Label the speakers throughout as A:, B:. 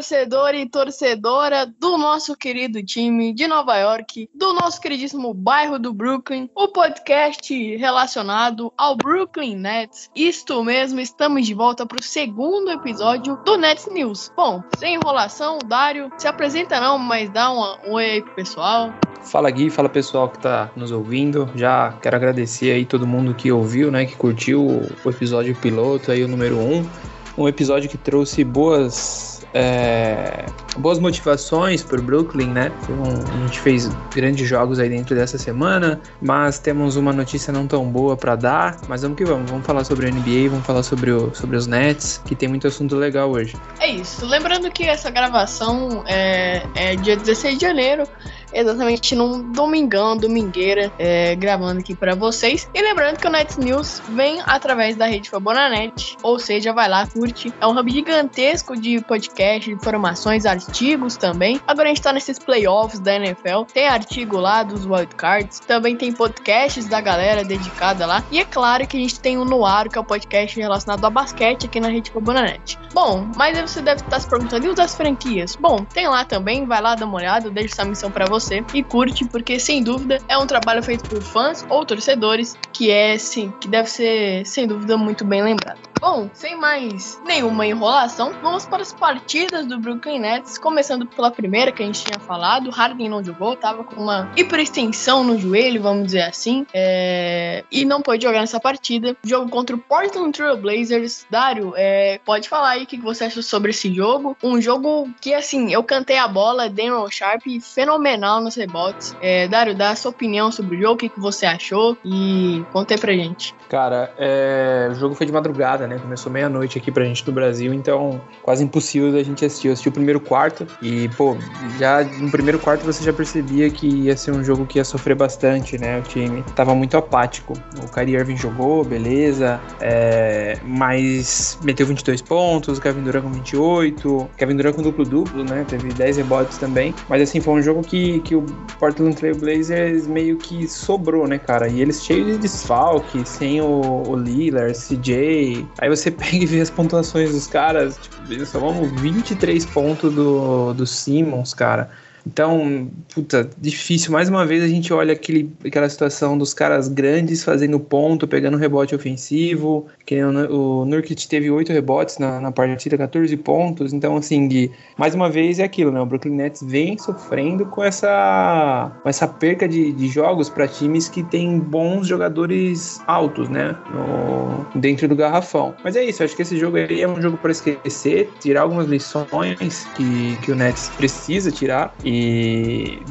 A: torcedor e torcedora do nosso querido time de Nova York, do nosso queridíssimo bairro do Brooklyn, o podcast relacionado ao Brooklyn Nets. Isto mesmo, estamos de volta para o segundo episódio do Nets News. Bom, sem enrolação, Dário, se apresenta não, mas dá um, um oi aí pro pessoal.
B: Fala Gui, fala pessoal que tá nos ouvindo. Já quero agradecer aí todo mundo que ouviu, né, que curtiu o episódio piloto aí, o número 1. Um, um episódio que trouxe boas é, boas motivações para o Brooklyn, né? Um, a gente fez grandes jogos aí dentro dessa semana, mas temos uma notícia não tão boa para dar. Mas vamos que vamos, vamos falar sobre a NBA, vamos falar sobre, o, sobre os Nets, que tem muito assunto legal hoje.
A: É isso. Lembrando que essa gravação é, é dia 16 de janeiro, exatamente num domingão, domingueira, é, gravando aqui para vocês. E lembrando que o Nets News vem através da rede Fabonanet, ou seja, vai lá, curte. É um hub gigantesco de podcast, informações, artigos também. Agora a gente tá nesses playoffs da NFL, tem artigo lá dos wildcards, também tem podcasts da galera dedicada lá. E é claro que a gente tem o Noir, que é o podcast relacionado a basquete aqui na rede Fabonanet. Bom, mas aí você deve estar se perguntando, e os das franquias? Bom, tem lá também, vai lá dar uma olhada, eu deixo essa missão para você você e curte, porque sem dúvida é um trabalho feito por fãs ou torcedores que é sim, que deve ser sem dúvida muito bem lembrado. Bom, sem mais nenhuma enrolação, vamos para as partidas do Brooklyn Nets, começando pela primeira que a gente tinha falado. Harden não jogou, tava com uma hiperextensão no joelho, vamos dizer assim, é... e não pôde jogar nessa partida. Jogo contra o Portland Trail Blazers. Dário, é... pode falar aí o que você acha sobre esse jogo? Um jogo que, assim, eu cantei a bola, Daniel Sharp, fenomenal nos rebotes. É... Dário, dá a sua opinião sobre o jogo, o que você achou e conta aí pra gente.
B: Cara, é... o jogo foi de madrugada, né? Começou meia-noite aqui pra gente do Brasil, então quase impossível da gente assistir. Eu assisti o primeiro quarto e, pô, já no primeiro quarto você já percebia que ia ser um jogo que ia sofrer bastante, né? O time tava muito apático. O Kyrie Irving jogou, beleza, é... mas meteu 22 pontos, o Kevin Durant com 28, Kevin Durant com duplo-duplo, né? Teve 10 rebotes também, mas assim, foi um jogo que, que o Portland Trail Blazers meio que sobrou, né, cara? E eles cheios de desfalque, sem o, o Lillard, CJ, aí você pega e vê as pontuações dos caras, tipo, só vão 23 pontos do, do Simmons, cara. Então, puta, difícil. Mais uma vez a gente olha aquele, aquela situação dos caras grandes fazendo ponto, pegando rebote ofensivo. Que o, o Nurkic teve 8 rebotes na, na partida, 14 pontos. Então, assim, de, mais uma vez é aquilo, né? O Brooklyn Nets vem sofrendo com essa, com essa perca de, de jogos para times que têm bons jogadores altos, né? No, dentro do garrafão. Mas é isso, acho que esse jogo aí é um jogo para esquecer, tirar algumas lições que, que o Nets precisa tirar.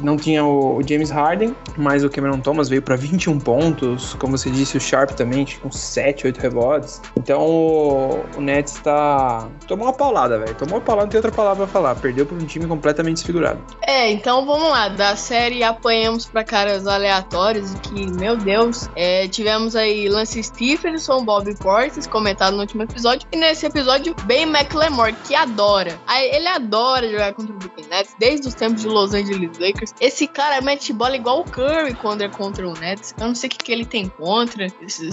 B: Não tinha o, James Harden, mas o Cameron Thomas veio para 21 pontos. Como você disse, o Sharp também com 7, 8 rebotes. Então o, Nets tá. Tomou uma paulada, velho. Tomou uma paulada, não tem outra palavra pra falar. Perdeu pra um time completamente desfigurado.
A: É, então vamos lá. Da série apanhamos pra caras aleatórios que, meu Deus, é, tivemos aí Lance Stephenson, Bob Portis, comentado no último episódio. E nesse episódio, Ben McLemore, que adora. Ele adora jogar contra o Brooklyn Nets desde os tempos de Los Angeles Lakers. Esse cara mete bola igual o Curry quando é contra o Nets. Eu não sei o que, que ele tem contra.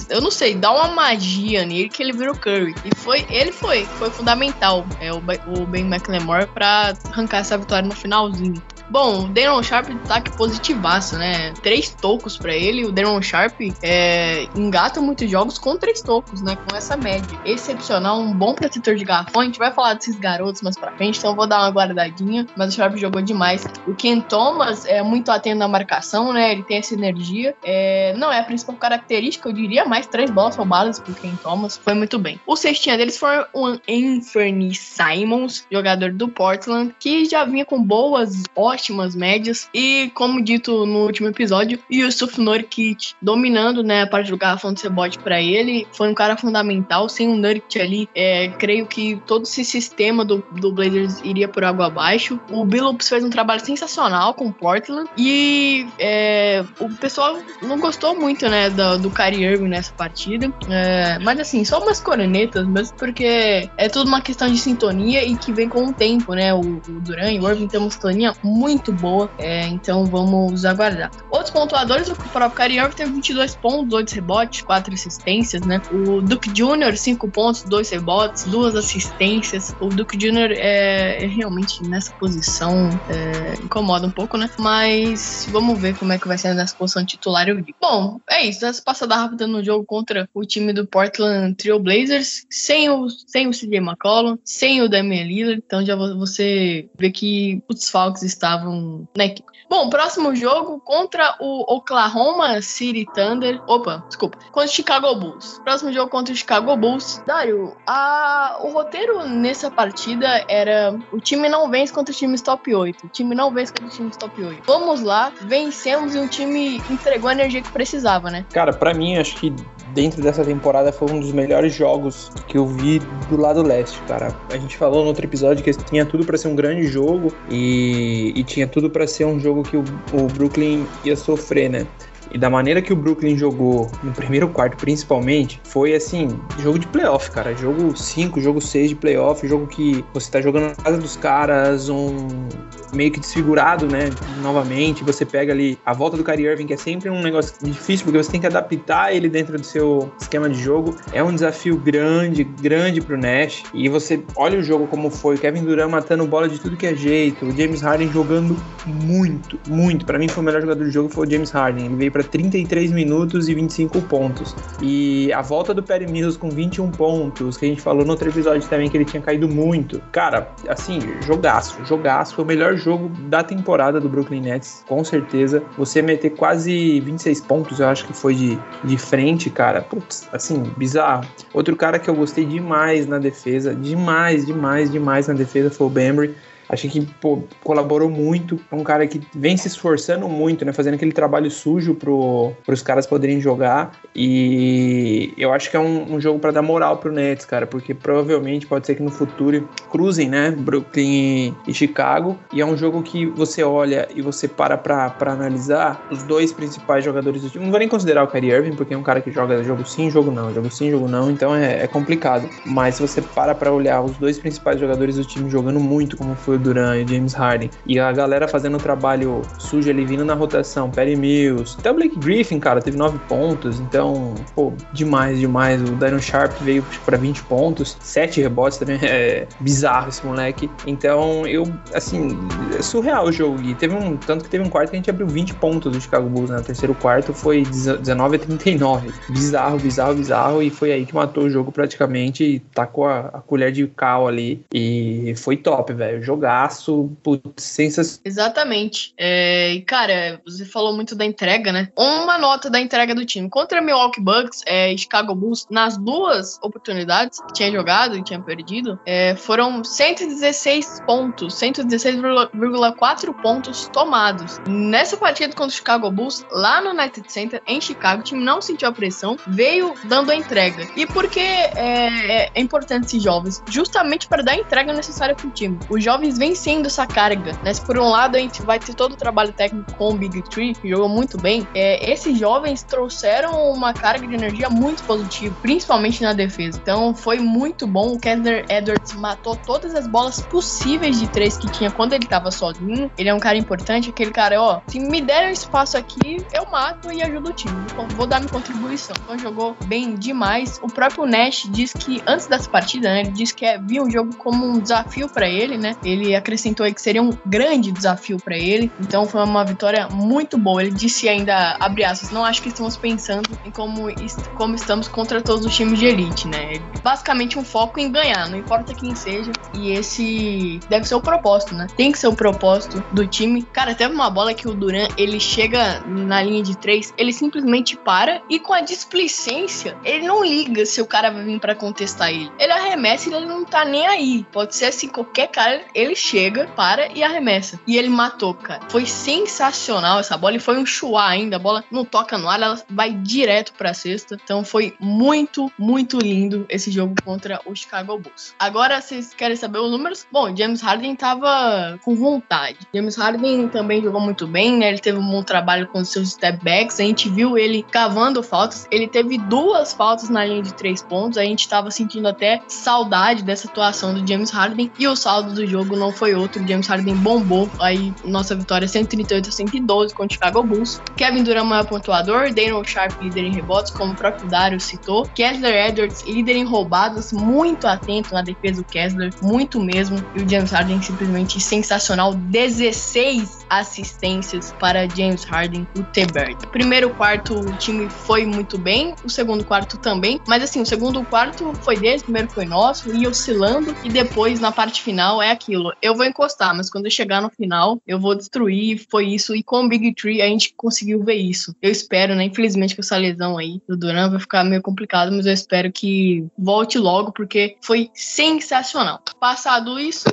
A: Eu não sei, dá uma magia nele que ele vira o Curry. E foi, ele foi, foi fundamental, é, o, o Ben McLemore, pra arrancar essa vitória no finalzinho. Bom, o Daron Sharp tá que positivaço, né? Três tocos para ele. O Daron Sharp é, engata muitos jogos com três tocos, né? Com essa média. Excepcional, um bom protetor de garrafão. A gente vai falar desses garotos mais pra frente, então vou dar uma guardadinha. Mas o Sharp jogou demais. O Ken Thomas é muito atento na marcação, né? Ele tem essa energia. É, não é a principal característica, eu diria, mais três bolas roubadas pro Ken Thomas. Foi muito bem. O cestinha deles foi o Anthony Simons, jogador do Portland, que já vinha com boas, ótimas ótimas médias. E, como dito no último episódio, Yusuf Nurkic dominando né, a parte do garrafão de para ele. Foi um cara fundamental. Sem o Nurkic ali, é, creio que todo esse sistema do, do Blazers iria por água abaixo. O Billups fez um trabalho sensacional com Portland. E é, o pessoal não gostou muito né, do, do Kyrie Irving nessa partida. É, mas assim, só umas coronetas mesmo, porque é tudo uma questão de sintonia e que vem com o tempo, né? O, o Duran e o Irving tem uma sintonia muito muito boa, é, então vamos aguardar. Outros pontuadores, o próprio Kyrie Irving teve 22 pontos, 8 rebotes, 4 assistências, né? O Duke Jr., 5 pontos, 2 rebotes, 2 assistências. O Duke Jr. é, é realmente nessa posição é, incomoda um pouco, né? Mas vamos ver como é que vai ser nessa posição titular. Eu digo. Bom, é isso. Essa passada rápida no jogo contra o time do Portland Trail Blazers, sem o, sem o CJ McCollum, sem o Damian Lillard. Então já você vê que os Falcons estavam estavam na equipe. Bom, próximo jogo contra o Oklahoma City Thunder. Opa, desculpa. Contra o Chicago Bulls. Próximo jogo contra o Chicago Bulls. Dário, a... o roteiro nessa partida era: o time não vence contra os times top 8. O time não vence contra os times top 8. Vamos lá, vencemos e o time entregou a energia que precisava, né?
B: Cara, para mim, acho que dentro dessa temporada foi um dos melhores jogos que eu vi do lado leste, cara. A gente falou no outro episódio que tinha tudo para ser um grande jogo e, e tinha tudo para ser um jogo que o, o Brooklyn ia sofrer, né? E da maneira que o Brooklyn jogou no primeiro quarto, principalmente, foi assim, jogo de playoff, cara. Jogo 5, jogo 6 de playoff, jogo que você tá jogando na casa dos caras, um meio que desfigurado, né? Novamente, você pega ali a volta do Kyrie Irving, que é sempre um negócio difícil, porque você tem que adaptar ele dentro do seu esquema de jogo. É um desafio grande, grande pro Nash. E você olha o jogo como foi, o Kevin Durant matando bola de tudo que é jeito, o James Harden jogando muito, muito. Para mim foi o melhor jogador do jogo foi o James Harden. Ele veio para 33 minutos e 25 pontos. E a volta do Perry Mills com 21 pontos, que a gente falou no outro episódio também que ele tinha caído muito. Cara, assim, jogaço, jogaço, foi o melhor jogo da temporada do Brooklyn Nets, com certeza. Você meter quase 26 pontos, eu acho que foi de, de frente, cara. Putz, assim, bizarro. Outro cara que eu gostei demais na defesa, demais, demais, demais na defesa foi o Bembry. Achei que pô, colaborou muito. É um cara que vem se esforçando muito, né? Fazendo aquele trabalho sujo pro, os caras poderem jogar. E eu acho que é um, um jogo para dar moral pro Nets, cara. Porque provavelmente pode ser que no futuro cruzem, né? Brooklyn e Chicago. E é um jogo que você olha e você para pra analisar os dois principais jogadores do time. Não vou nem considerar o Kyrie Irving, porque é um cara que joga jogo sim, jogo não. Jogo sim, jogo não. Então é, é complicado. Mas se você para pra olhar os dois principais jogadores do time jogando muito, como foi o Duran e James Harden. E a galera fazendo o trabalho sujo ali, vindo na rotação. Perry Mills. Até o Blake Griffin, cara, teve 9 pontos. Então, pô, demais, demais. O Darren Sharp veio para 20 pontos. 7 rebotes também. É bizarro esse moleque. Então, eu, assim, é surreal o jogo. E teve um. Tanto que teve um quarto que a gente abriu 20 pontos do Chicago Bulls, né? O terceiro quarto foi 19 a 39. Bizarro, bizarro, bizarro. E foi aí que matou o jogo praticamente. E tacou a, a colher de cal ali. E foi top, velho. Jogar jogaço, putz, sensacional.
A: Exatamente. É, cara, você falou muito da entrega, né? Uma nota da entrega do time. Contra Milwaukee Bucks é, Chicago Bulls, nas duas oportunidades que tinha jogado e tinha perdido, é, foram 116 pontos, 116,4 pontos tomados. Nessa partida contra o Chicago Bulls, lá no United Center, em Chicago, o time não sentiu a pressão, veio dando a entrega. E por que é, é importante esses jovens? Justamente para dar a entrega necessária para o time. Os jovens vêm sendo essa carga, né? Se por um lado a gente vai ter todo o trabalho técnico com o Big Tree, que jogou muito bem, é, esses jovens trouxeram uma carga de energia muito positiva, principalmente na defesa. Então foi muito bom. O Kessler Edwards matou todas as bolas possíveis de três que tinha quando ele tava sozinho. Ele é um cara importante, aquele cara, ó, se me derem um espaço aqui, eu mato e ajudo o time. Então, vou dar minha contribuição. Então jogou bem demais. O próprio Nash diz que antes dessa partida, né, ele disse que é, via o jogo como um desafio para ele, né? Ele acrescentou aí que seria um grande desafio para ele. Então foi uma vitória muito boa. Ele disse ainda, abre aspas, não acho que estamos pensando em como, como estamos contra todos os times de elite, né? Basicamente um foco em ganhar, não importa quem seja. E esse deve ser o propósito, né? Tem que ser o propósito do time. Cara, teve uma bola que o Duran, ele chega na linha de três, ele simplesmente para e com a displicência, ele não liga se o cara vai vir para contestar ele. Ele arremessa e ele não tá nem aí. Pode ser assim, qualquer cara, ele chega, para e arremessa. E ele matou, cara. Foi sensacional essa bola e foi um chuá ainda. A bola não toca no ar, ela vai direto pra cesta. Então foi muito, muito lindo esse jogo contra o Chicago Bulls. Agora, vocês querem saber os números? Bom, James Harden tava com vontade. James Harden também jogou muito bem, né? Ele teve um bom trabalho com seus step backs. A gente viu ele cavando faltas. Ele teve duas faltas na linha de três pontos. A gente tava sentindo até saudade dessa atuação do James Harden. E o saldo do jogo não foi outro. James Harden bombou. Aí, nossa vitória 138 a 112 contra o Chicago Bulls. Kevin Durant, maior pontuador. Daniel Sharp, líder em rebotes, como o próprio Dario citou. Kessler Edwards, líder em roubadas. Muito atento na defesa do Kessler. Muito mesmo. E o James Harden simplesmente sensacional. 16 assistências para James Harden, o T-Bird. Primeiro quarto, o time foi muito bem. O segundo quarto também. Mas assim, o segundo quarto foi deles, o primeiro foi nosso. Ia oscilando. E depois, na parte final, é aquilo. Eu vou encostar, mas quando eu chegar no final, eu vou destruir. Foi isso. E com o Big Tree, a gente conseguiu ver isso. Eu espero, né? Infelizmente, com essa lesão aí do Duran vai ficar meio complicado, mas eu espero que volte logo, porque foi sensacional. Passado isso,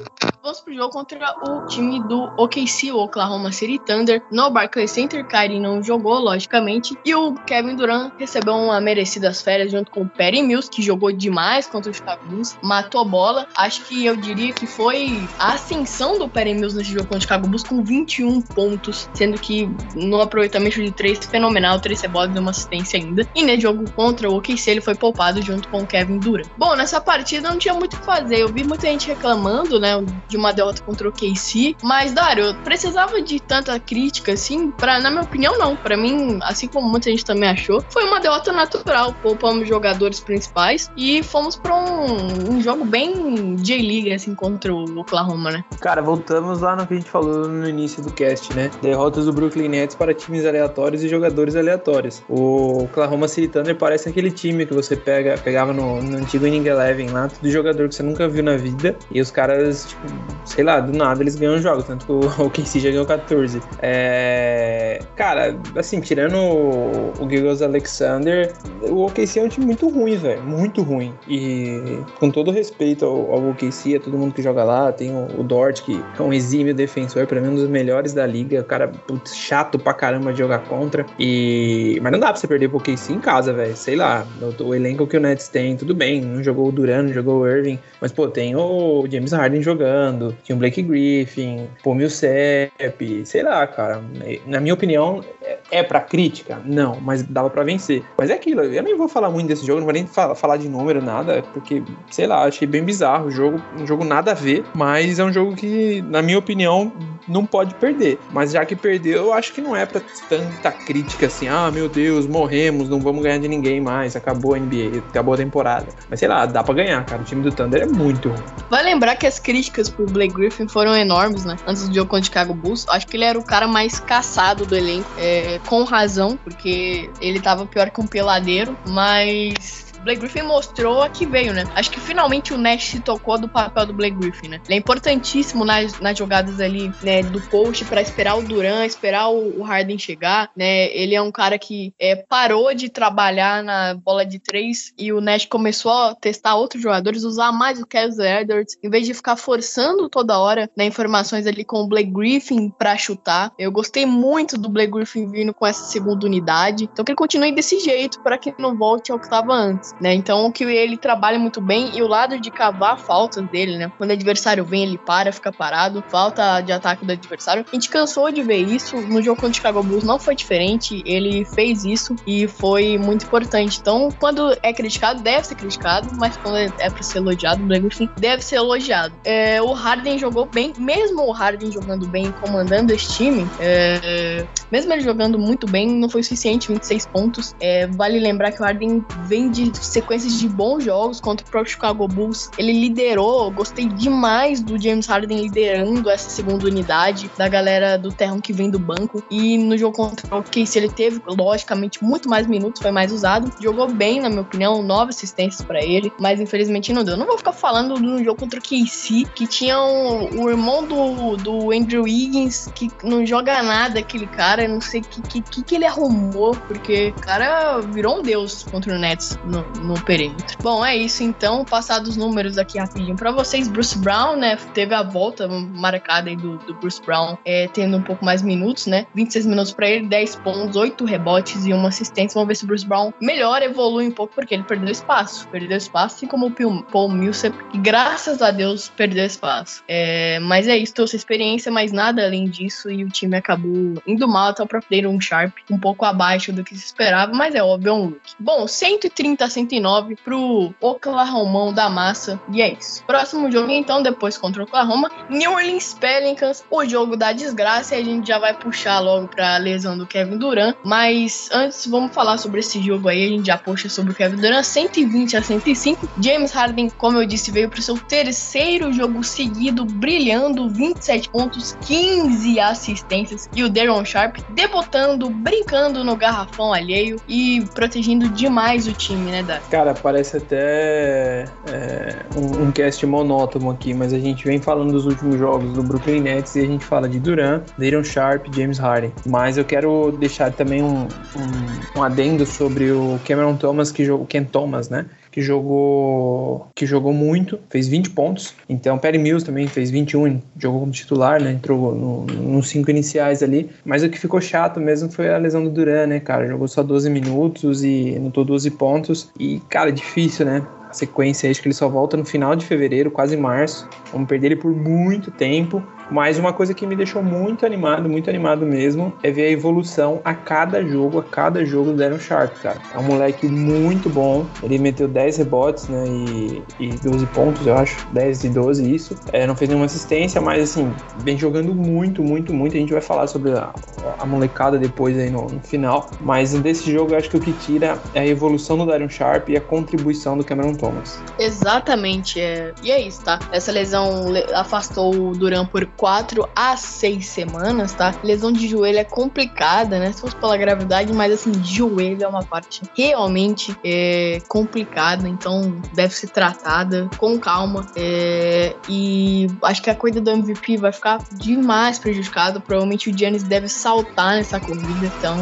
A: vamos pro jogo contra o time do OKC, o Oklahoma City Thunder. No Barclays Center, Kyrie não jogou, logicamente. E o Kevin Durant recebeu uma merecidas férias junto com o Perry Mills, que jogou demais contra o Chicago Bulls, matou bola. Acho que eu diria que foi a ascensão do Perry Mills nesse jogo contra o Chicago Bulls com 21 pontos, sendo que no aproveitamento de três fenomenal, três rebotes e uma assistência ainda. E nesse jogo contra o OKC ele foi poupado junto com o Kevin Durant. Bom, nessa partida não tinha muito o que fazer. Eu vi muita gente reclamando, né, de uma derrota contra o OKC, mas Dário, precisava de tanta crítica assim? Para na minha opinião não. Para mim, assim como muita gente também achou, foi uma derrota natural. Poupamos jogadores principais e fomos para um, um, jogo bem J-League assim contra o Oklahoma, né?
B: Cara, voltamos lá no que a gente falou no início do cast, né? Derrotas do Brooklyn Nets para times aleatórios e jogadores aleatórios. O Oklahoma City Thunder parece aquele time que você pega, pegava no, no antigo Inning Eleven lá, tudo jogador que você nunca viu na vida, e os caras, tipo, sei lá, do nada eles ganham jogos, tanto que o OKC já ganhou 14. É... Cara, assim, tirando o, o Giggles Alexander, o OKC é um time muito ruim, velho, muito ruim. E com todo respeito ao, ao OKC, a todo mundo que joga lá, tem o, o Dort, que é um exímio defensor, pra mim um dos melhores da liga, o cara putz, chato pra caramba de jogar contra. E... Mas não dá pra você perder pro OKC em casa, velho, sei lá, o, o, elenco que o Nets tem, tudo bem, não jogou o Duran, não jogou o Irving, mas pô, tem o James Harden jogando, tinha o Blake Griffin, pô, Millsap, sei lá, cara, na minha opinião, é pra crítica? Não, mas dava pra vencer. Mas é aquilo, eu nem vou falar muito desse jogo, não vou nem falar de número, nada, porque, sei lá, achei bem bizarro o jogo, um jogo nada a ver, mas é um jogo que, na minha opinião, não pode perder. Mas já que perdeu, eu acho que não é pra tanta crítica assim, ah, meu Deus, morremos, não vamos ganhar de ninguém mais, acabou a NBA, acabou a temporada. Mas sei lá, dá pra ganhar, cara. O time do Thunder é muito ruim.
A: Vai lembrar que as críticas pro Blake Griffin foram enormes, né? Antes do jogo contra o Chicago Bulls. Acho que ele era o cara mais caçado do elenco. É, com razão, porque ele tava pior que um peladeiro, mas Blake Griffin mostrou a que veio, né? Acho que finalmente o Nash se tocou do papel do Blake Griffin, né? Ele é importantíssimo nas, nas jogadas ali, né, do post para esperar o Duran, esperar o, o, Harden chegar, né? Ele é um cara que é, parou de trabalhar na bola de três e o Nash começou a testar outros jogadores, usar mais o Kevin Edwards, em vez de ficar forçando toda hora, né, informações ali com o Blake Griffin para chutar. Eu gostei muito do Blake Griffin vindo com essa segunda unidade, então que ele continue desse jeito para que não volte ao que estava antes. Né? Então que ele trabalha muito bem e o lado de cavar faltas dele, né? Quando o adversário vem, ele para, fica parado, falta de ataque do adversário. A gente cansou de ver isso no jogo contra o Chicago Bulls, não foi diferente. Ele fez isso e foi muito importante. Então, quando é criticado, deve ser criticado, mas quando é pra ser elogiado, o Griffin deve ser elogiado. É, o Harden jogou bem, mesmo o Harden jogando bem, comandando esse time, é, mesmo ele jogando muito bem, não foi suficiente, 26 pontos. É, vale lembrar que o Harden vem de sequências de bons jogos contra o próprio Chicago Bulls. Ele liderou, gostei demais do James Harden liderando essa segunda unidade, da galera do terrão que vem do banco. E no jogo contra o Case ele teve, logicamente, muito mais minutos, foi mais usado. Jogou bem, na minha opinião, nove assistências para ele, mas infelizmente não deu. Não vou ficar falando do jogo contra o KC, que tinha um, o irmão do, do Andrew Wiggins, que não joga nada, aquele cara, não sei o que, que, que ele arrumou, porque o cara virou um deus contra o Nets no, no perímetro. Bom, é isso então, passados os números aqui rapidinho para vocês. Bruce Brown, né, teve a volta marcada aí do, do Bruce Brown, é, tendo um pouco mais minutos, né, 26 minutos para ele, 10 pontos, 8 rebotes e uma assistência. Vamos ver se o Bruce Brown melhora, evolui um pouco, porque ele perdeu espaço. Perdeu espaço, assim como o Paul Millsap, que graças a Deus perdeu espaço. É, mas é isso, trouxe experiência, mas nada além disso, e o time acabou indo mal até o próprio um Sharp, um pouco abaixo do que se esperava, mas é óbvio, é um look. Bom, 130 a 109 pro Oklahoma da massa, e é isso. Próximo jogo, então, depois contra o Oklahoma, New Orleans Pelicans, o jogo da desgraça, e a gente já vai puxar logo pra lesão do Kevin Durant, mas antes vamos falar sobre esse jogo aí, a gente já puxa sobre o Kevin Durant, 120 a 105, James Harden, como eu disse, veio pro seu terceiro jogo seguido, brilhando, 27 pontos, 15 assistências, e o Daron Sharp debutando, brincando no garrafão alheio e protegendo demais o time, né, Dar?
B: Cara, parece até é, um, um cast monótono aqui, mas a gente vem falando dos últimos jogos do Brooklyn Nets e a gente fala de Durant, Daron Sharp, James Harden. Mas eu quero deixar também um, um, um adendo sobre o Cameron Thomas, que jogou, Ken Thomas, né? Que jogou que jogou muito, fez 20 pontos. Então, Perry Mills também fez 21, jogou como titular, né? Entrou no, nos cinco iniciais ali. Mas o que ficou chato mesmo foi a lesão do Duran, né, cara? Jogou só 12 minutos e anotou 12 pontos. E, cara, difícil, né? sequência, acho que ele só volta no final de fevereiro, quase março. Vamos perder ele por muito tempo. Mas uma coisa que me deixou muito animado, muito animado mesmo, é ver a evolução a cada jogo, a cada jogo do Darren Sharp, cara. É um moleque muito bom. Ele meteu 10 rebotes, né? E, e 12 pontos, eu acho. 10 e 12, isso. É, não fez nenhuma assistência, mas assim, vem jogando muito, muito, muito. A gente vai falar sobre a, a molecada depois aí no, no, final. Mas desse jogo, eu acho que o que tira é a evolução do Darren Sharp e a contribuição do Cameron Thomas.
A: Exatamente. É... E é isso, tá? Essa lesão afastou o Duran por 4 a 6 semanas, tá? Lesão de joelho é complicada, né? Se fosse pela gravidade, mas assim, joelho é uma parte realmente é, complicada, então deve ser tratada com calma. É, e acho que a corrida do MVP vai ficar demais prejudicada. Provavelmente o Giannis deve saltar nessa corrida, então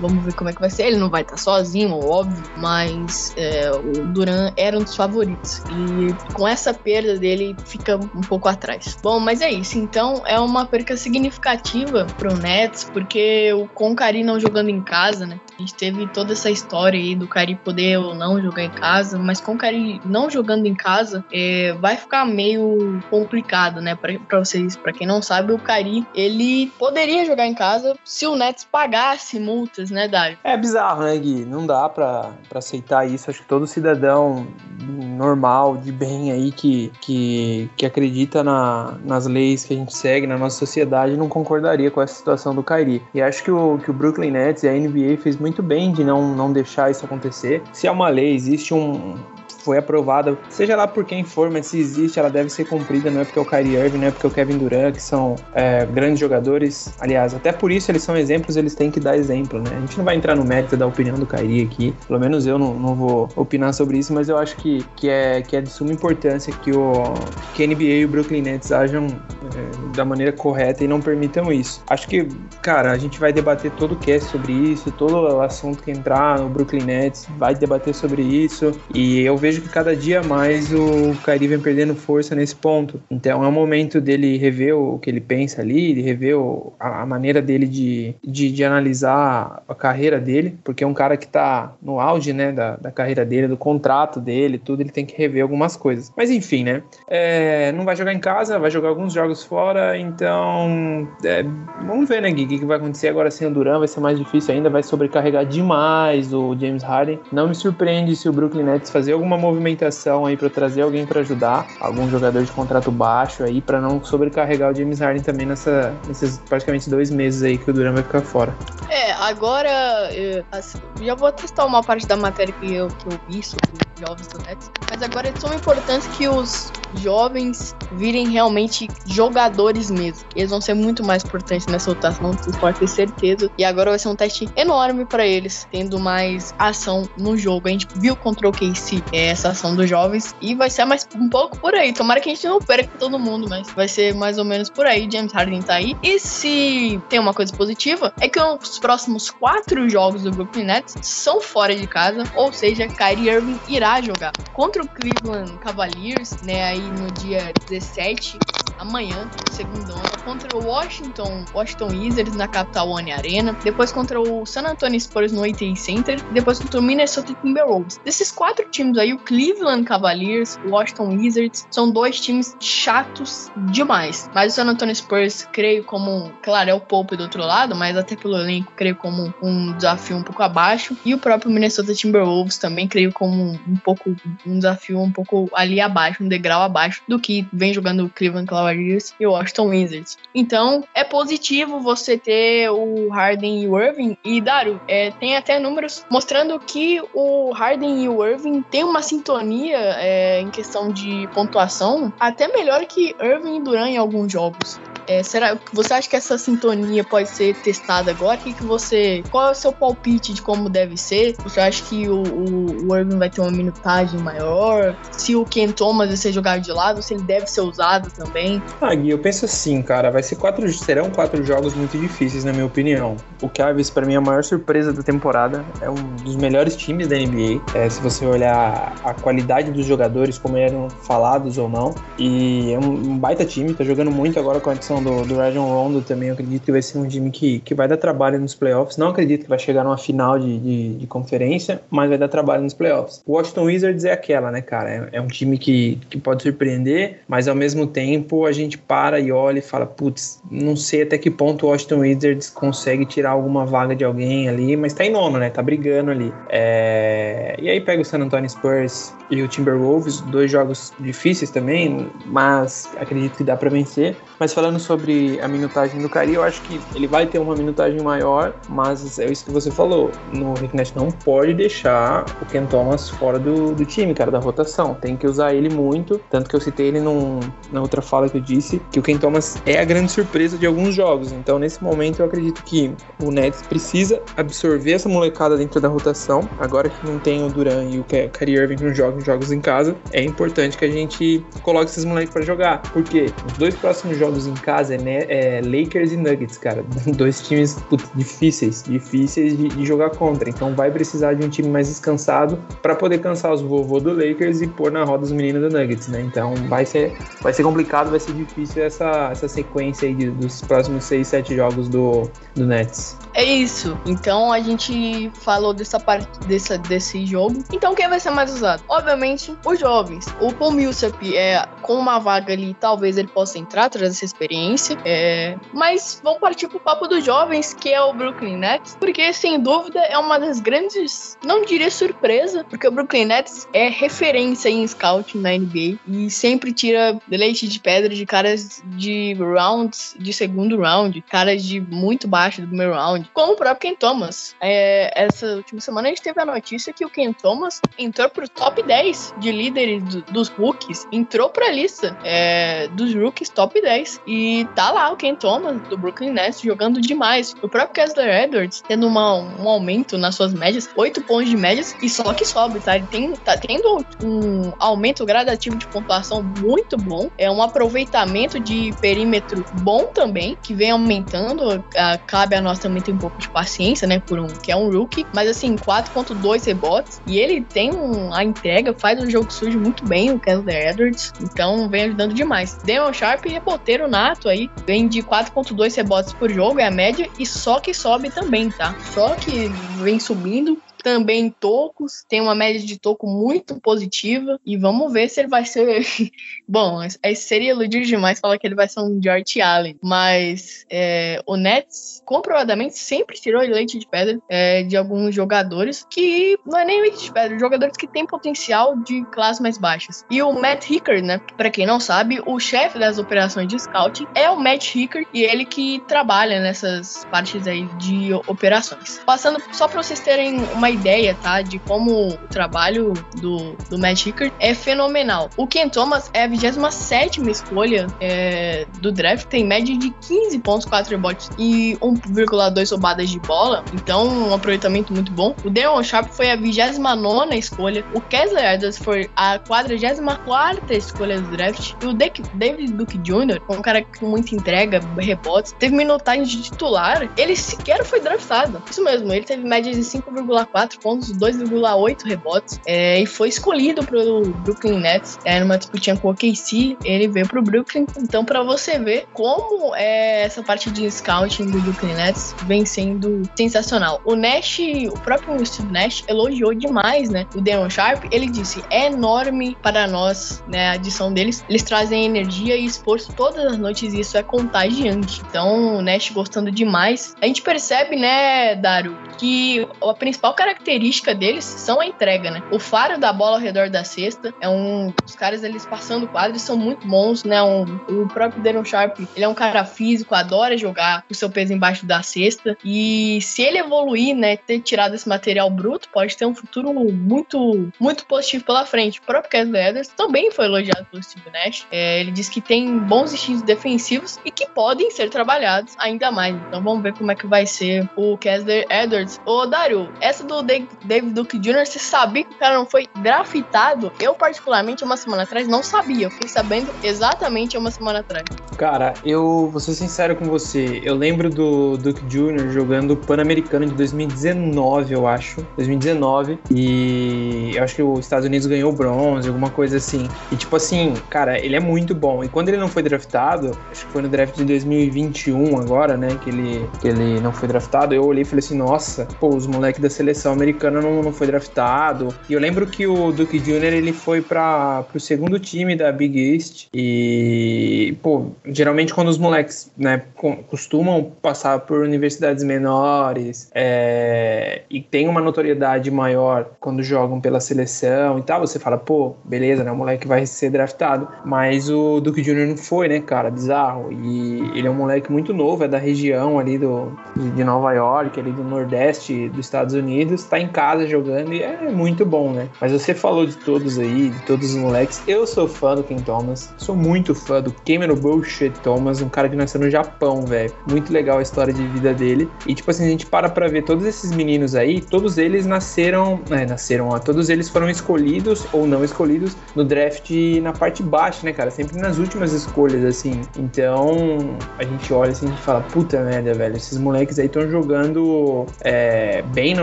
A: vamos ver como é que vai ser. Ele não vai estar sozinho, óbvio, mas é, o Duran era um dos favoritos. E com essa perda dele, fica um pouco atrás. Bom, mas é isso. Então é uma perca significativa pro Nets, porque com o Cari não jogando em casa, né? A gente teve toda essa história aí do Cari poder ou não jogar em casa, mas com o Cari não jogando em casa, é, vai ficar meio complicado, né? Pra, pra vocês, pra quem não sabe, o Cari ele poderia jogar em casa se o Nets pagasse multas, né, Dário?
B: É bizarro, né, Gui? Não dá pra aceitar isso. Acho que todo cidadão normal, de bem aí, que, que, que acredita na, nas leis que a gente segue na nossa sociedade não concordaria com essa situação do Kyrie. E acho que o, que o Brooklyn Nets e a NBA fez muito bem de não, não deixar isso acontecer. Se é uma lei, existe um, foi aprovada, seja lá por quem for, mas se existe, ela deve ser cumprida, não é porque é o Kyrie Irving, não é porque é o Kevin Durant, que são é, grandes jogadores. Aliás, até por isso eles são exemplos, eles têm que dar exemplo, né? A gente não vai entrar no mérito da opinião do Kyrie aqui, pelo menos eu não, não vou opinar sobre isso, mas eu acho que, que, é, que é de suma importância que, o, que a NBA e o Brooklyn Nets ajam é, da maneira correta e não permitam isso. Acho que, cara, a gente vai debater todo o cast sobre isso, todo o assunto que entrar no Brooklyn Nets vai debater sobre isso, e eu vejo vejo que cada dia mais o Kyrie vem perdendo força nesse ponto. Então é um momento dele rever o que ele pensa ali, de rever o, a, a, maneira dele de, de, de, analisar a carreira dele, porque é um cara que tá no auge, né, da, da carreira dele, do contrato dele, tudo, ele tem que rever algumas coisas. Mas enfim, né, é, não vai jogar em casa, vai jogar alguns jogos fora, então é, vamos ver, né, Gui, o que vai acontecer agora sem o Duran, vai ser mais difícil ainda, vai sobrecarregar demais o James Harden. Não me surpreende se o Brooklyn Nets fazer alguma movimentação aí para trazer alguém para ajudar, algum jogador de contrato baixo aí, para não sobrecarregar o James Harden também nessa, nesses praticamente dois meses aí que o Duran vai ficar fora.
A: É, agora eu, assim, já vou testar uma parte da matéria que eu, que eu vi sobre jovens do Nets, mas agora é tão importante que os jovens virem realmente jogadores mesmo. Eles vão ser muito mais importantes nessa rotação, vocês podem ter certeza. E agora vai ser um teste enorme para eles, tendo mais ação no jogo. A gente viu contra o KC é, essa ação dos jovens e vai ser mais um pouco por aí. Tomara que a gente não perca todo mundo, mas vai ser mais ou menos por aí. James Harden tá aí. E se tem uma coisa positiva, é que os próximos quatro jogos do Brooklyn Nets são fora de casa, ou seja, Kyrie Irving irá jogar contra o Cleveland Cavaliers, né, aí no dia 17 amanhã, segundona, contra o Washington, Washington Wizards na Capital One Arena, depois contra o San Antonio Spurs no AT&T Center, depois contra o Minnesota Timberwolves. Desses quatro times aí, o Cleveland Cavaliers, Washington Wizards, são dois times chatos demais. Mas o San Antonio Spurs, creio como, claro, é o Pope do outro lado, mas até pelo elenco, creio como um desafio um pouco abaixo. E o próprio Minnesota Timberwolves também, creio como um pouco, um desafio um pouco ali abaixo, um degrau abaixo do que vem jogando o Cleveland Cavaliers e o Washington Wizards. Então, é positivo você ter o Harden e o Irving. E, Dario, é, tem até números mostrando que o Harden e o Irving têm uma sintonia é, em questão de pontuação até melhor que Irving e Duran em alguns jogos. É, será você acha que essa sintonia pode ser testada agora? Que, que você, qual é o seu palpite de como deve ser? Você acha que o, o, o Irving vai ter uma minutagem maior? Se o Ken Thomas vai ser jogado de lado, se ele deve ser usado também?
B: Ah, Gui, eu penso assim, cara, vai ser quatro, serão quatro jogos muito difíceis, na minha opinião. O Cavs, para mim, é a maior surpresa da temporada. É um dos melhores times da NBA. É, se você olhar a qualidade dos jogadores, como eram falados ou não. E é um, um baita time, tá jogando muito agora com a adição do, do Rajon Rondo também, eu acredito que vai ser um time que, que vai dar trabalho nos playoffs. Não acredito que vai chegar numa final de, de, de conferência, mas vai dar trabalho nos playoffs. O Washington Wizards é aquela, né, cara? É, é, um time que, que pode surpreender, mas ao mesmo tempo a gente para e olha e fala, putz, não sei até que ponto o Washington Wizards consegue tirar alguma vaga de alguém ali, mas tá em nono, né? Tá brigando ali. É... E aí pega o San Antonio Spurs e o Timberwolves, dois jogos difíceis também, mas acredito que dá para vencer. Mas falando sobre a minutagem do Cari, eu acho que ele vai ter uma minutagem maior, mas é isso que você falou. No Ricknet não pode deixar o Ken Thomas fora do, do time, cara, da rotação. Tem que usar ele muito. Tanto que eu citei ele num, na outra fala que eu disse, que o Ken Thomas é a grande surpresa de alguns jogos. Então, nesse momento, eu acredito que o Nets precisa absorver essa molecada dentro da rotação. Agora que não tem o Duran e o Kyrie Irving nos jogos, em casa, é importante que a gente coloque esses moleques para jogar. Porque os dois próximos jogos em casa né, é Lakers e Nuggets, cara. Dois times putz, difíceis, difíceis de, de, jogar contra. Então vai precisar de um time mais descansado para poder cansar os vovô do Lakers e pôr na roda os meninos do Nuggets, né? Então vai ser, vai ser complicado, vai ser difícil essa, essa sequência aí de, dos próximos 6, 7 jogos do, do Nets.
A: É isso. Então a gente falou dessa parte dessa, desse jogo. Então quem vai ser mais usado? Obviamente, os jovens. O Paul Millsap é com uma vaga ali, talvez ele possa entrar, trazer essa experiência. É, mas vamos partir pro papo dos jovens, que é o Brooklyn Nets, porque sem dúvida é uma das grandes, não diria surpresa, porque o Brooklyn Nets é referência em scouting na NBA e sempre tira leite de pedra de caras de rounds, de segundo round, caras de muito baixo do primeiro round como o próprio Ken Thomas. É, essa última semana a gente teve a notícia que o Ken Thomas entrou pro top 10 de líderes do, dos rookies, entrou pra lista é, dos rookies top 10. E tá lá o Ken Thomas, do Brooklyn Nets, jogando demais. O próprio Kessler Edwards tendo uma, um aumento nas suas médias, 8 pontos de médias, e só que sobe, tá? Ele tem, tá tendo um aumento gradativo de pontuação muito bom. É um aproveitamento de perímetro bom também, que vem aumentando. A, cabe a nós também ter pouco de paciência, né? Por um que é um rookie. Mas assim, 4.2 rebotes. E ele tem um, a entrega, faz o jogo sujo muito bem, o Kessler Edwards. Então vem ajudando demais. Damon Sharp, reboteiro nato aí, vem de 4.2 rebotes por jogo, é a média, e só que sobe também, tá? Só que vem subindo também tocos, tem uma média de toco muito positiva e vamos ver se ele vai ser. Bom, seria iludir demais falar que ele vai ser um George Allen, mas é, o Nets comprovadamente sempre tirou leite de pedra é, de alguns jogadores que não é nem leite de pedra, jogadores que têm potencial de classes mais baixas. E o Matt Hicker, né? Para quem não sabe, o chefe das operações de scouting é o Matt Hicker e ele que trabalha nessas partes aí de operações. Passando só para vocês terem uma ideia, tá? De como o trabalho do, do Matt Hicker é fenomenal. O Ken Thomas é a 27 escolha é, do draft, tem média de 15 pontos, 4 rebotes e 1,2 roubadas de bola, então um aproveitamento muito bom. O Deon Sharp foi a 29 escolha, o Kessler Edwards foi a 44 escolha do draft, e o David Duke Jr., um cara com muita entrega, rebotes, teve minutagem de titular, ele sequer foi draftado. Isso mesmo, ele teve média de 5,4 4 pontos, 2,8 rebotes, é, e foi escolhido pro Brooklyn Nets, é, numa disputinha com o KC, ele veio pro Brooklyn, então para você ver como é, essa parte de scouting do Brooklyn Nets vem sendo sensacional. O Nash, o próprio Steve Nash elogiou demais, né, o Deon Sharp, ele disse, é enorme para nós, né, a adição deles, eles trazem energia e esforço todas as noites e isso é contagiante. Então, o Nash gostando demais. A gente percebe, né, Dario, que a principal característica característica deles são a entrega, né? O faro da bola ao redor da cesta é um. Os caras eles passando o quadro são muito bons, né? Um, o próprio Deron Sharp, ele é um cara físico, adora jogar com seu peso embaixo da cesta. E se ele evoluir, né? Ter tirado esse material bruto, pode ter um futuro muito, muito positivo pela frente. O próprio Kessler Edwards também foi elogiado pelo Steve Nash. É, ele diz que tem bons instintos defensivos e que podem ser trabalhados ainda mais. Então vamos ver como é que vai ser o Kessler Edwards. Ô, Dario, essa do David Duke Jr., você sabia que o cara não foi draftado? Eu, particularmente, uma semana atrás, não sabia. Eu fiquei sabendo exatamente uma semana atrás.
B: Cara, eu vou ser sincero com você. Eu lembro do Duke Jr. jogando Pan-Americano de 2019, eu acho. 2019. E eu acho que os Estados Unidos ganhou bronze, alguma coisa assim. E tipo assim, cara, ele é muito bom. E quando ele não foi draftado, acho que foi no draft de 2021 agora, né? Que ele, que ele não foi draftado, eu olhei e falei assim, nossa, pô, os moleques da seleção seleção americana não, não foi draftado. E eu lembro que o Duke Jr. ele foi para o segundo time da Big East e, pô, geralmente quando os moleques, né, costumam passar por universidades menores é, e tem uma notoriedade maior quando jogam pela seleção e tal, você fala, pô, beleza, né, o moleque vai ser draftado. Mas o Duke Jr. não foi, né, cara, bizarro. E ele é um moleque muito novo, é da região ali do, de Nova York, ali do Nordeste dos Estados Unidos está em casa jogando e é muito bom, né? Mas você falou de todos aí, de todos os moleques. Eu sou fã do Ken Thomas, sou muito fã do Cameron Bullshit Thomas, um cara que nasceu no Japão, velho. Muito legal a história de vida dele. E tipo assim, a gente para pra ver todos esses meninos aí, todos eles nasceram, é, nasceram, ó, todos eles foram escolhidos ou não escolhidos no draft na parte baixa, né, cara? Sempre nas últimas escolhas, assim. Então, a gente olha assim e fala, puta merda, velho, esses moleques aí estão jogando é, bem na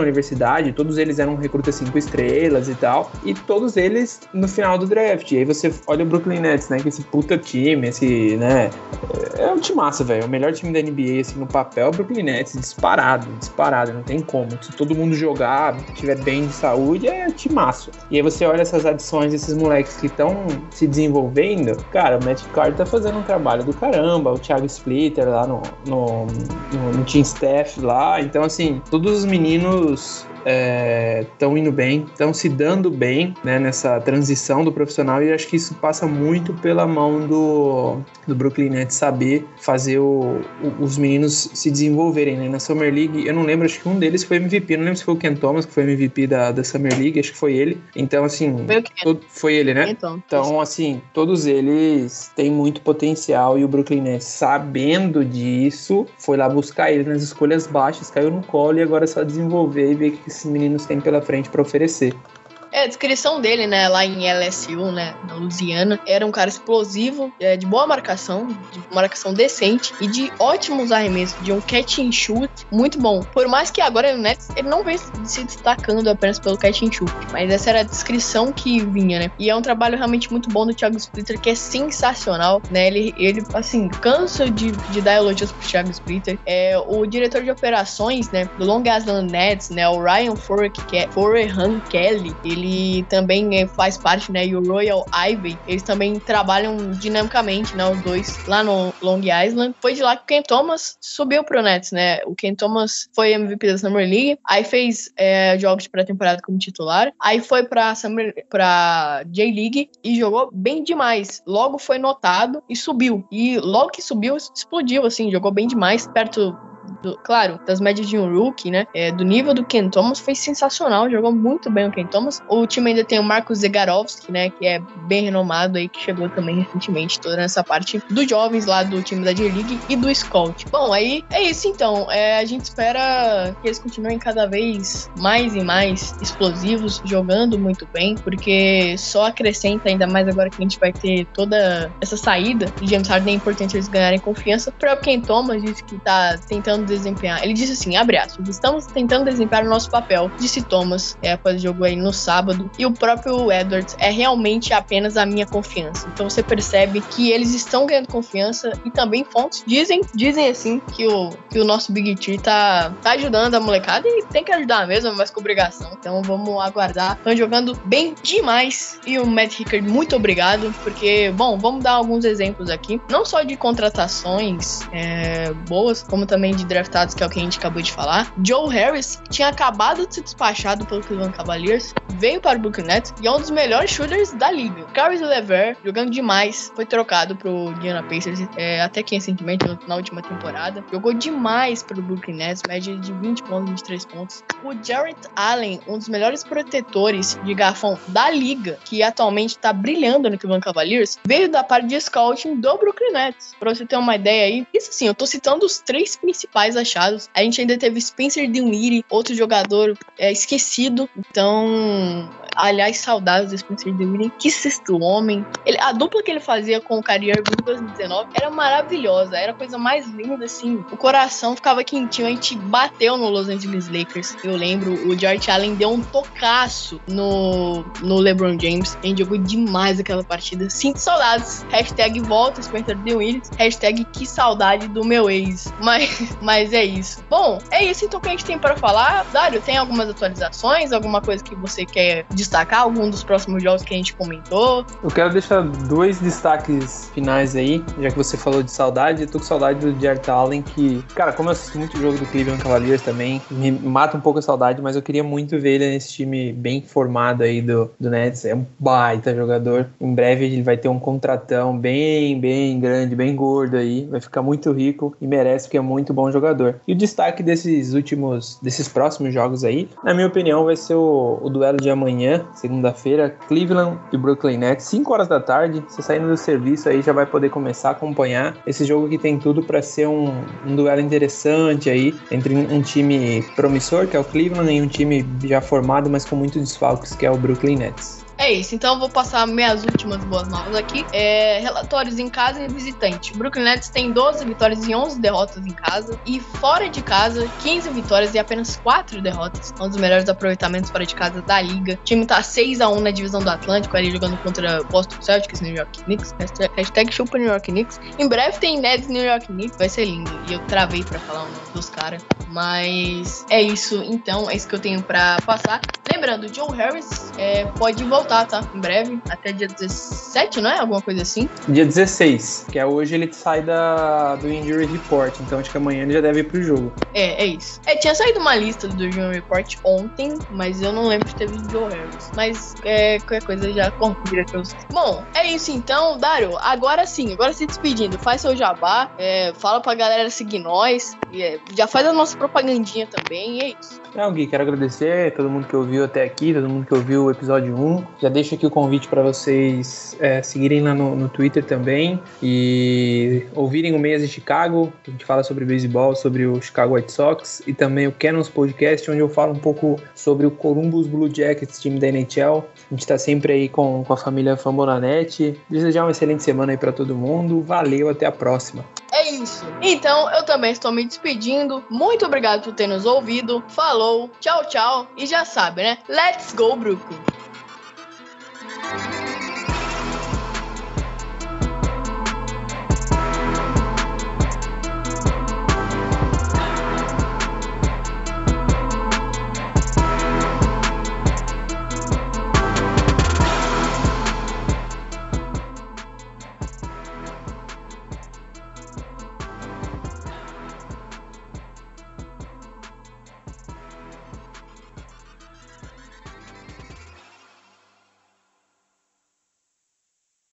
B: universidade todos eles eram recrutas cinco estrelas e tal, e todos eles no final do draft. E aí você olha o Brooklyn Nets, né, que esse puta time, esse, né, é um time massa, velho, o melhor time da NBA, assim, no papel, é o Brooklyn Nets, disparado, disparado, não tem como. Se todo mundo jogar, tiver bem de saúde, é time massa. E aí você olha essas adições desses moleques que estão se desenvolvendo, cara, o Matt Carter tá fazendo um trabalho do caramba, o Thiago Splitter lá no, no, no, no Team Staff lá, então assim, todos os meninos estão é, indo bem, estão se dando bem né, nessa transição do profissional e acho que isso passa muito pela mão do, do Brooklyn Nets saber fazer o, o, os meninos se desenvolverem né? na Summer League. Eu não lembro, acho que um deles foi MVP, não lembro se foi o Ken Thomas que foi MVP da, da Summer League, acho que foi ele. Então, assim, foi, todo, foi ele, né? Então, então, assim, todos eles têm muito potencial e o Brooklyn Nets, sabendo disso, foi lá buscar ele nas escolhas baixas, caiu no colo e agora é só desenvolver e ver que esses meninos têm pela frente para oferecer.
A: É, a descrição dele, né, lá em LSU, né, na Louisiana, era um cara explosivo, é, de boa marcação, de marcação decente e de ótimos arremessos, de um catch and shoot muito bom. Por mais que agora Nets ele não vem se destacando apenas pelo catch and shoot, mas essa era a descrição que vinha, né? E é um trabalho realmente muito bom do Thiago Splitter, que é sensacional, né? Ele, ele assim, cansa de, de dar elogios pro Thiago Splitter. É, o diretor de operações, né, do Long Island Nets, né, o Ryan Forehan é, Kelly, ele também é, faz parte, né, e o Royal Ivy, eles também trabalham dinamicamente, né, os dois lá no Long Island. Foi de lá que o Ken Thomas subiu pro Nets, né? O Ken Thomas foi MVP da Summer League, aí fez é, jogos de pré-temporada como titular, aí foi pra, Summer, pra J-League e jogou bem demais. Logo foi notado e subiu. E logo que subiu, explodiu, assim, jogou bem demais, perto do, claro, das médias de um rookie, né? É, do nível do Ken Thomas foi sensacional, jogou muito bem o Ken Thomas. O time ainda tem o Marcos Zegarovski, né? Que é bem renomado aí, que chegou também recentemente, toda nessa parte dos jovens lá do time da J-League e do Scout. Bom, aí é isso então. É, a gente espera que eles continuem cada vez mais e mais explosivos, jogando muito bem, porque só acrescenta ainda mais agora que a gente vai ter toda essa saída de James Harden. É importante eles ganharem confiança. O Ken Thomas, disse que tá tentando desempenhar. Ele disse assim, abre aspas, estamos tentando desempenhar o nosso papel, disse Thomas, é, após o jogo aí no sábado. E o próprio Edwards é realmente apenas a minha confiança. Então você percebe que eles estão ganhando confiança e também fontes dizem, dizem assim que o, que o nosso Big Tree tá, tá ajudando a molecada e tem que ajudar mesmo, mas com obrigação. Então vamos aguardar. Estão jogando bem demais. E o Matt Rickard, muito obrigado, porque, bom, vamos dar alguns exemplos aqui. Não só de contratações é, boas, como também de draftados, que é o que a gente acabou de falar. Joe Harris tinha acabado de ser despachado pelo Cleveland Cavaliers, veio para o Brooklyn Nets e é um dos melhores shooters da liga. Caris Lever, jogando demais, foi trocado pro Indiana Pacers é, até que recentemente, na última temporada. Jogou demais pro Brooklyn Nets, média de 20 pontos, 23 pontos. O Jarrett Allen, um dos melhores protetores de garfão da liga, que atualmente está brilhando no Cleveland Cavaliers, veio da parte de scouting do Brooklyn Nets. Pra você ter uma ideia aí, isso sim, eu tô citando os três principais principais achados. A gente ainda teve Spencer Dinwiddie, outro jogador é, esquecido. Então, aliás, saudades do Spencer Dinwiddie. Que sexto homem. Ele, a dupla que ele fazia com o Irving em 2019 era maravilhosa. Era a coisa mais linda, assim. O coração ficava quentinho. A gente bateu no Los Angeles Lakers. Eu lembro, o George Allen deu um tocaço no, no LeBron James. A gente jogou demais aquela partida. Sinto saudades. Hashtag volta Spencer Dinwiddie. Hashtag que saudade do meu ex. Mas, mas é isso. Bom, é isso então que a gente tem para falar. Dário, tem algumas atualizações? Alguma coisa que você quer destacar? Algum dos próximos jogos que a gente comentou?
B: Eu quero deixar dois destaques finais aí, já que você falou de saudade. Eu tô com saudade do Jared Allen, que, cara, como eu assisti muito jogo do Cleveland Cavaliers também, me mata um pouco a saudade, mas eu queria muito ver ele nesse time bem formado aí do, do Nets. É um baita jogador. Em breve ele vai ter um contratão bem, bem grande, bem gordo aí. Vai ficar muito rico e merece, porque é muito bom jogador jogador. E o destaque desses últimos, desses próximos jogos aí, na minha opinião, vai ser o, o duelo de amanhã, segunda-feira, Cleveland e Brooklyn Nets, 5 horas da tarde. Você saindo do serviço aí já vai poder começar a acompanhar esse jogo que tem tudo para ser um, um duelo interessante aí entre um time promissor, que é o Cleveland, e um time já formado, mas com muitos desfalques, que é o Brooklyn Nets.
A: É isso, então vou passar minhas últimas boas novas aqui. É, relatórios em casa e visitante. Brooklyn Nets tem 12 vitórias e 11 derrotas em casa. E fora de casa, 15 vitórias e apenas 4 derrotas. Um dos melhores aproveitamentos fora de casa da liga. O time tá 6x1 na divisão do Atlântico, ali jogando contra Boston Celtics, New York Knicks. Hashtag chupa New York Knicks. Em breve tem Nets New York Knicks, vai ser lindo. E eu travei pra falar o nome dos caras. Mas é isso, então, é isso que eu tenho pra passar. Lembrando, Joe Harris é, pode voltar, tá? Em breve, até dia 17, não é? Alguma coisa assim.
B: Dia 16, que é hoje ele sai da, do Injury Report, então acho que amanhã ele já deve ir pro jogo.
A: É, é isso. É, tinha saído uma lista do Injury Report ontem, mas eu não lembro de ter visto Joe Harris. Mas é, qualquer coisa já confira que eu sei. Bom, é isso então, Dário. Agora sim, agora se despedindo, faz seu jabá, é, fala pra galera seguir nós, é, já faz a nossa propagandinha também, e é isso.
B: Não, Gui, quero agradecer a todo mundo que ouviu até aqui, todo mundo que ouviu o episódio 1. Já deixo aqui o convite para vocês é, seguirem lá no, no, Twitter também e ouvirem o Meias de Chicago, que a gente fala sobre beisebol, sobre o Chicago White Sox, e também o Cannons Podcast, onde eu falo um pouco sobre o Columbus Blue Jackets, time da NHL. A gente está sempre aí com, com a família Fambonanet. Desejar uma excelente semana aí para todo mundo. Valeu, até a próxima.
A: Isso. Então, eu também estou me despedindo. Muito obrigado por ter nos ouvido. Falou, tchau, tchau. E já sabe, né? Let's go, Brooklyn.